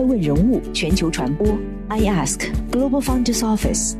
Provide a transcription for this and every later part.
爱问人物全球传播，I Ask Global Founders Office，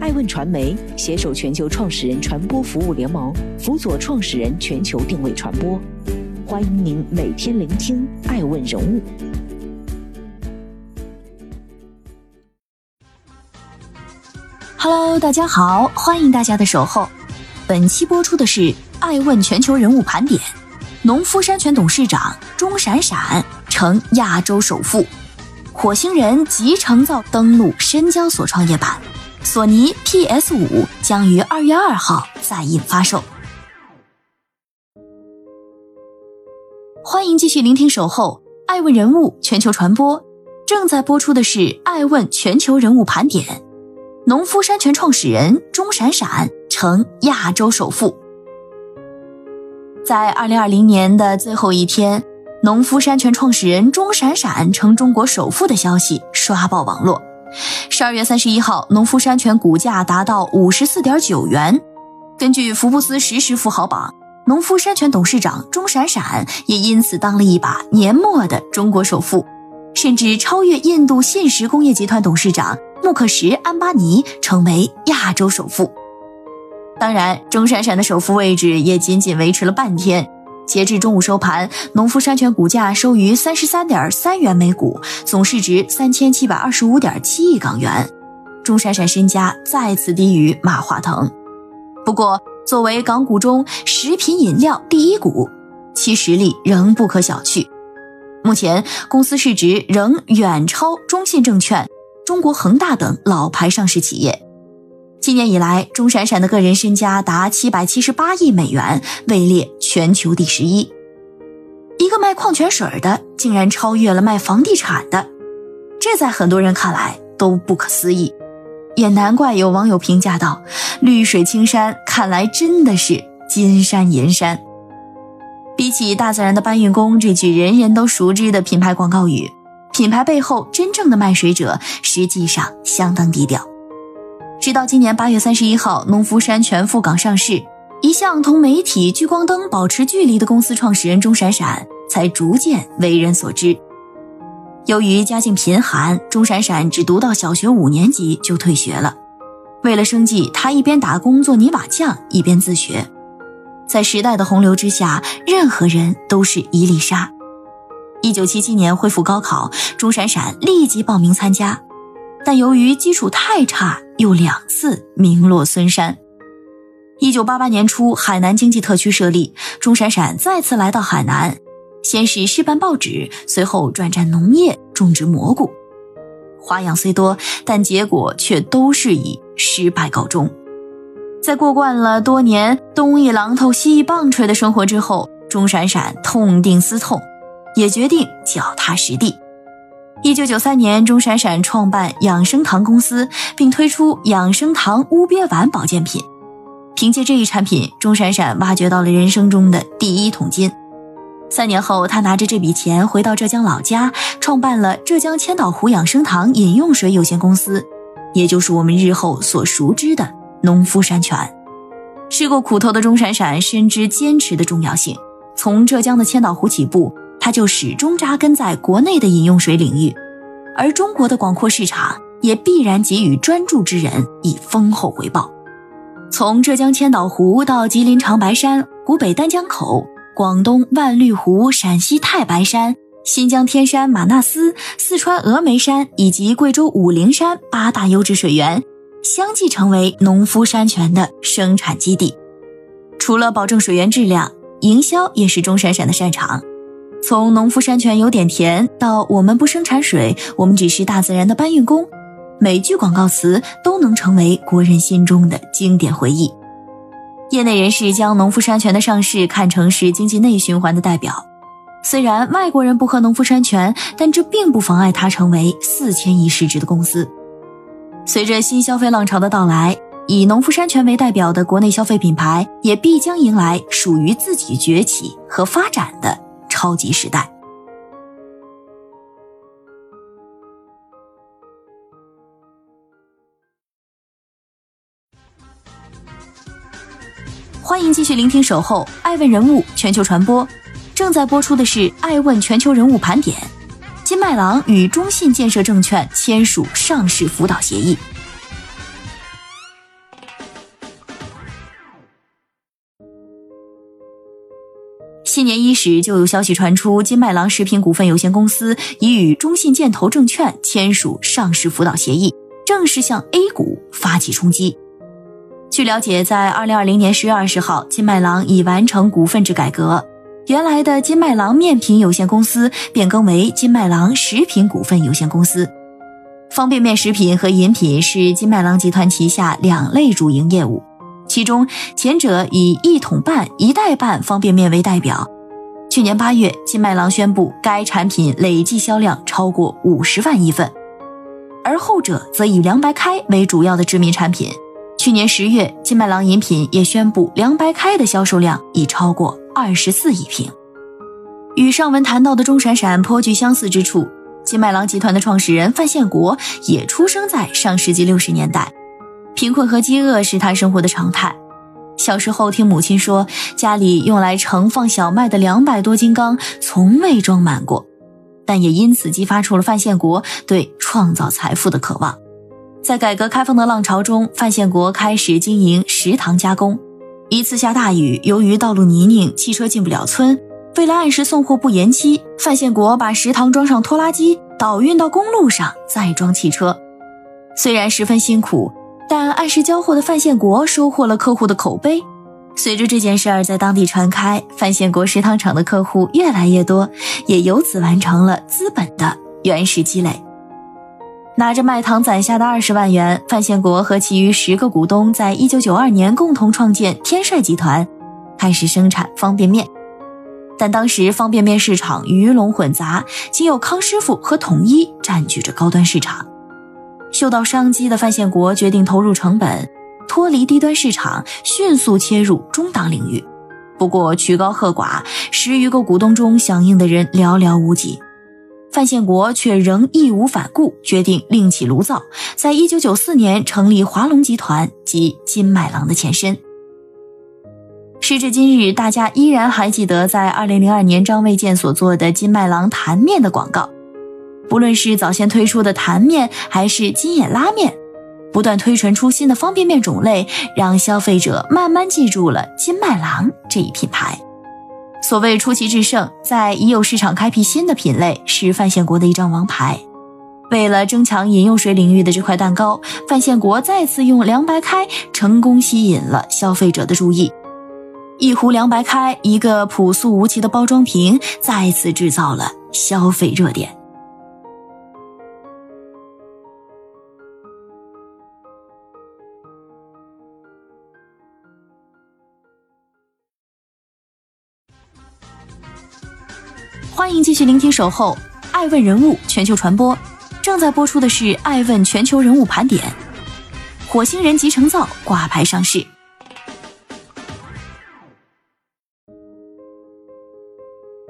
爱问传媒携手全球创始人传播服务联盟，辅佐创始人全球定位传播。欢迎您每天聆听爱问人物。Hello，大家好，欢迎大家的守候。本期播出的是爱问全球人物盘点，农夫山泉董事长钟闪闪成亚洲首富，火星人集成造登陆深交所创业板，索尼 PS 五将于二月二号在印发售。欢迎继续聆听守候爱问人物全球传播，正在播出的是爱问全球人物盘点。农夫山泉创始人钟闪闪成亚洲首富。在二零二零年的最后一天，农夫山泉创始人钟闪闪成中国首富的消息刷爆网络。十二月三十一号，农夫山泉股价达到五十四点九元。根据福布斯实时富豪榜，农夫山泉董事长钟闪闪也因此当了一把年末的中国首富，甚至超越印度信实工业集团董事长。穆克什·安巴尼成为亚洲首富。当然，钟闪闪的首富位置也仅仅维持了半天。截至中午收盘，农夫山泉股价收于三十三点三元每股，总市值三千七百二十五点七亿港元。钟闪闪身家再次低于马化腾。不过，作为港股中食品饮料第一股，其实力仍不可小觑。目前，公司市值仍远超中信证券。中国恒大等老牌上市企业，今年以来，钟闪闪的个人身家达七百七十八亿美元，位列全球第十一。一个卖矿泉水的，竟然超越了卖房地产的，这在很多人看来都不可思议。也难怪有网友评价道：“绿水青山，看来真的是金山银山。”比起大自然的搬运工这句人人都熟知的品牌广告语。品牌背后真正的卖水者实际上相当低调。直到今年八月三十一号，农夫山泉赴港上市，一向同媒体聚光灯保持距离的公司创始人钟闪闪才逐渐为人所知。由于家境贫寒，钟闪闪只读到小学五年级就退学了。为了生计，他一边打工做泥瓦匠，一边自学。在时代的洪流之下，任何人都是一粒沙。一九七七年恢复高考，钟闪闪立即报名参加，但由于基础太差，又两次名落孙山。一九八八年初，海南经济特区设立，钟闪闪再次来到海南，先是试办报纸，随后转战农业，种植蘑菇。花样虽多，但结果却都是以失败告终。在过惯了多年东一榔头西一棒槌的生活之后，钟闪闪痛定思痛。也决定脚踏实地。一九九三年，钟闪闪创办养生堂公司，并推出养生堂乌鳖丸保健品。凭借这一产品，钟闪闪挖掘到了人生中的第一桶金。三年后，他拿着这笔钱回到浙江老家，创办了浙江千岛湖养生堂饮用水有限公司，也就是我们日后所熟知的农夫山泉。吃过苦头的钟闪闪深知坚持的重要性，从浙江的千岛湖起步。他就始终扎根在国内的饮用水领域，而中国的广阔市场也必然给予专注之人以丰厚回报。从浙江千岛湖到吉林长白山、湖北丹江口、广东万绿湖、陕西太白山、新疆天山玛纳斯、四川峨眉山以及贵州武陵山八大优质水源，相继成为农夫山泉的生产基地。除了保证水源质量，营销也是钟闪闪的擅长。从农夫山泉有点甜到我们不生产水，我们只是大自然的搬运工，每句广告词都能成为国人心中的经典回忆。业内人士将农夫山泉的上市看成是经济内循环的代表。虽然外国人不喝农夫山泉，但这并不妨碍它成为四千亿市值的公司。随着新消费浪潮的到来，以农夫山泉为代表的国内消费品牌也必将迎来属于自己崛起和发展的。超级时代，欢迎继续聆听《守候爱问人物全球传播》，正在播出的是《爱问全球人物盘点》。金麦郎与中信建设证券签署上市辅导协议。今年伊始，就有消息传出，金麦郎食品股份有限公司已与中信建投证券签署上市辅导协议，正式向 A 股发起冲击。据了解，在二零二零年十月二十号，金麦郎已完成股份制改革，原来的金麦郎面品有限公司变更为金麦郎食品股份有限公司。方便面食品和饮品是金麦郎集团旗下两类主营业务。其中，前者以一桶半、一袋半方便面为代表。去年八月，金麦郎宣布该产品累计销量超过五十万亿份，而后者则以凉白开为主要的知名产品。去年十月，金麦郎饮品也宣布凉白开的销售量已超过二十四亿瓶。与上文谈到的钟闪闪颇具相似之处，金麦郎集团的创始人范宪国也出生在上世纪六十年代。贫困和饥饿是他生活的常态。小时候听母亲说，家里用来盛放小麦的两百多斤缸从未装满过，但也因此激发出了范宪国对创造财富的渴望。在改革开放的浪潮中，范宪国开始经营食堂加工。一次下大雨，由于道路泥泞，汽车进不了村。为了按时送货不延期，范宪国把食堂装上拖拉机，倒运到公路上，再装汽车。虽然十分辛苦。但按时交货的范宪国收获了客户的口碑。随着这件事儿在当地传开，范宪国食堂厂的客户越来越多，也由此完成了资本的原始积累。拿着卖糖攒下的二十万元，范宪国和其余十个股东在一九九二年共同创建天帅集团，开始生产方便面。但当时方便面市场鱼龙混杂，仅有康师傅和统一占据着高端市场。嗅到商机的范宪国决定投入成本，脱离低端市场，迅速切入中档领域。不过曲高和寡，十余个股东中响应的人寥寥无几。范宪国却仍义无反顾，决定另起炉灶，在一九九四年成立华龙集团及金麦郎的前身。时至今日，大家依然还记得在二零零二年张卫健所做的金麦郎坛面的广告。不论是早先推出的坛面，还是金眼拉面，不断推陈出新的方便面种类，让消费者慢慢记住了金麦郎这一品牌。所谓出奇制胜，在已有市场开辟新的品类，是范宪国的一张王牌。为了争抢饮用水领域的这块蛋糕，范宪国再次用凉白开成功吸引了消费者的注意。一壶凉白开，一个朴素无奇的包装瓶，再次制造了消费热点。继续聆听《守候爱问人物全球传播》，正在播出的是《爱问全球人物盘点》。火星人集成灶挂牌上市。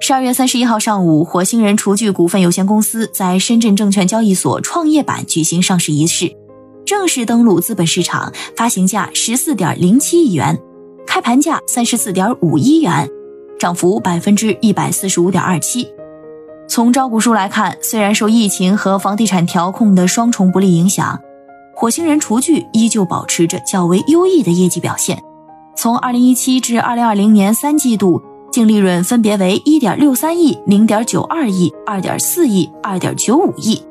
十二月三十一号上午，火星人厨具股份有限公司在深圳证券交易所创业板举行上市仪式，正式登陆资本市场，发行价十四点零七亿元，开盘价三十四点五一元。涨幅百分之一百四十五点二七。从招股书来看，虽然受疫情和房地产调控的双重不利影响，火星人厨具依旧保持着较为优异的业绩表现。从二零一七至二零二零年三季度，净利润分别为一点六三亿、零点九二亿、二点四亿、二点九五亿，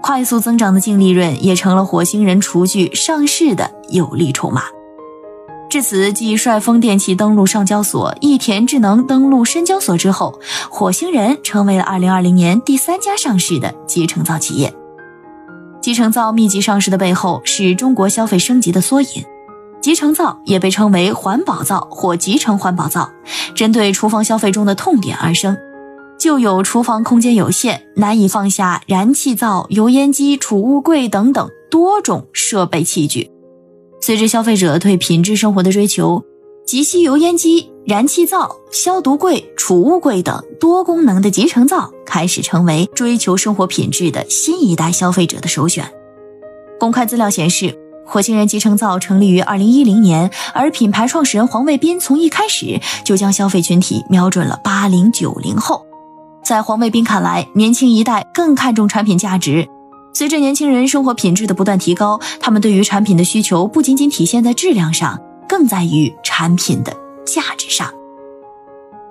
快速增长的净利润也成了火星人厨具上市的有力筹码。至此，继帅风电器登陆上交所、益田智能登陆深交所之后，火星人成为了2020年第三家上市的集成灶企业。集成灶密集上市的背后，是中国消费升级的缩影。集成灶也被称为环保灶或集成环保灶，针对厨房消费中的痛点而生。就有厨房空间有限，难以放下燃气灶、油烟机、储物柜等等多种设备器具。随着消费者对品质生活的追求，集吸油烟机、燃气灶、消毒柜、储物柜等多功能的集成灶开始成为追求生活品质的新一代消费者的首选。公开资料显示，火星人集成灶成立于二零一零年，而品牌创始人黄卫斌从一开始就将消费群体瞄准了八零九零后。在黄卫兵看来，年轻一代更看重产品价值。随着年轻人生活品质的不断提高，他们对于产品的需求不仅仅体现在质量上，更在于产品的价值上。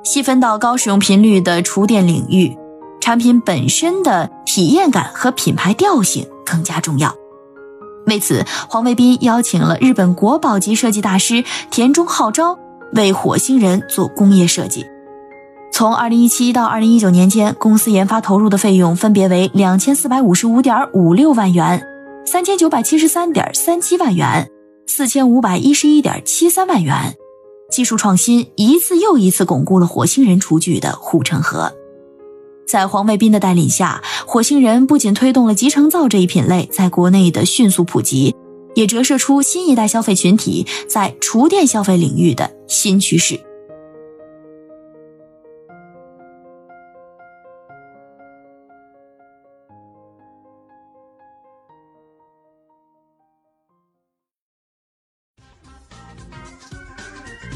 细分到高使用频率的厨电领域，产品本身的体验感和品牌调性更加重要。为此，黄卫斌邀请了日本国宝级设计大师田中浩昭为火星人做工业设计。从2017到2019年间，公司研发投入的费用分别为2455.56万元、3973.37万元、4511.73万元。技术创新一次又一次巩固了火星人厨具的护城河。在黄卫兵的带领下，火星人不仅推动了集成灶这一品类在国内的迅速普及，也折射出新一代消费群体在厨电消费领域的新趋势。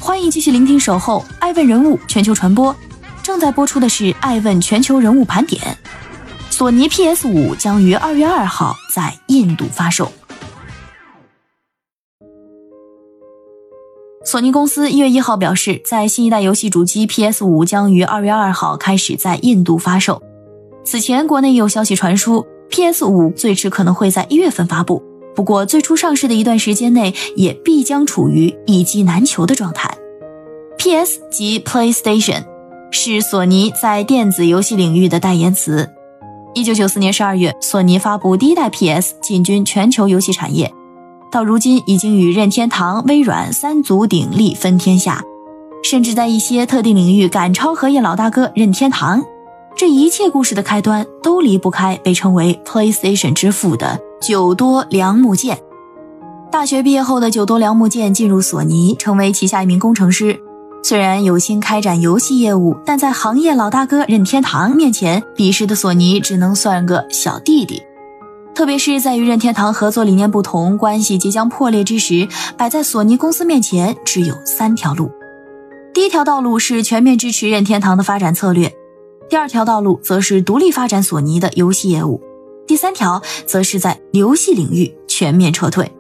欢迎继续聆听《守候爱问人物全球传播》，正在播出的是《爱问全球人物盘点》。索尼 PS 五将于二月二号在印度发售。索尼公司一月一号表示，在新一代游戏主机 PS 五将于二月二号开始在印度发售。此前，国内有消息传出，PS 五最迟可能会在一月份发布。不过，最初上市的一段时间内，也必将处于一机难求的状态。P.S. 及 PlayStation 是索尼在电子游戏领域的代言词。一九九四年十二月，索尼发布第一代 P.S. 进军全球游戏产业，到如今已经与任天堂、微软三足鼎立分天下，甚至在一些特定领域赶超荷叶老大哥任天堂。这一切故事的开端都离不开被称为 PlayStation 之父的久多良木健。大学毕业后的久多良木健进入索尼，成为旗下一名工程师。虽然有心开展游戏业务，但在行业老大哥任天堂面前，彼时的索尼只能算个小弟弟。特别是在与任天堂合作理念不同、关系即将破裂之时，摆在索尼公司面前只有三条路：第一条道路是全面支持任天堂的发展策略；第二条道路则是独立发展索尼的游戏业务；第三条则是在游戏领域全面撤退。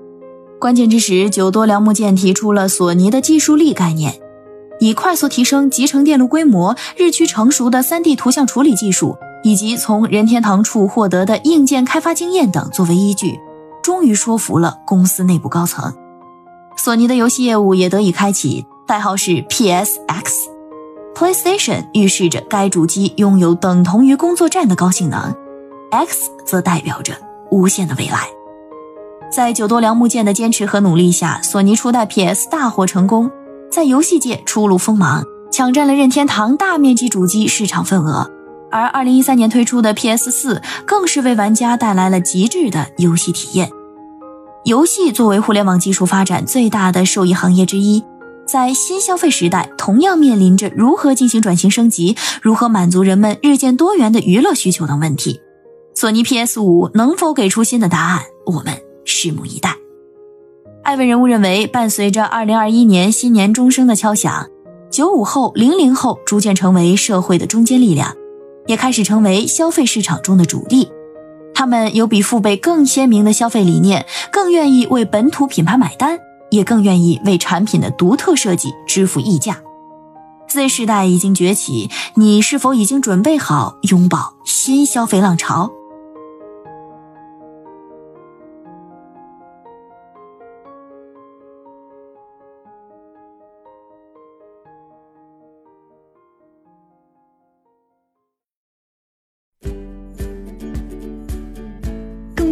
关键之时，久多良木健提出了索尼的技术力概念。以快速提升集成电路规模、日趋成熟的 3D 图像处理技术，以及从任天堂处获得的硬件开发经验等作为依据，终于说服了公司内部高层。索尼的游戏业务也得以开启，代号是 PSX。PlayStation 预示着该主机拥有等同于工作站的高性能，X 则代表着无限的未来。在久多良木健的坚持和努力下，索尼初代 PS 大获成功。在游戏界初露锋芒，抢占了任天堂大面积主机市场份额。而2013年推出的 PS4 更是为玩家带来了极致的游戏体验。游戏作为互联网技术发展最大的受益行业之一，在新消费时代，同样面临着如何进行转型升级、如何满足人们日渐多元的娱乐需求等问题。索尼 PS5 能否给出新的答案？我们拭目以待。艾文人物认为，伴随着2021年新年钟声的敲响，九五后、零零后逐渐成为社会的中坚力量，也开始成为消费市场中的主力。他们有比父辈更鲜明的消费理念，更愿意为本土品牌买单，也更愿意为产品的独特设计支付溢价。Z 世代已经崛起，你是否已经准备好拥抱新消费浪潮？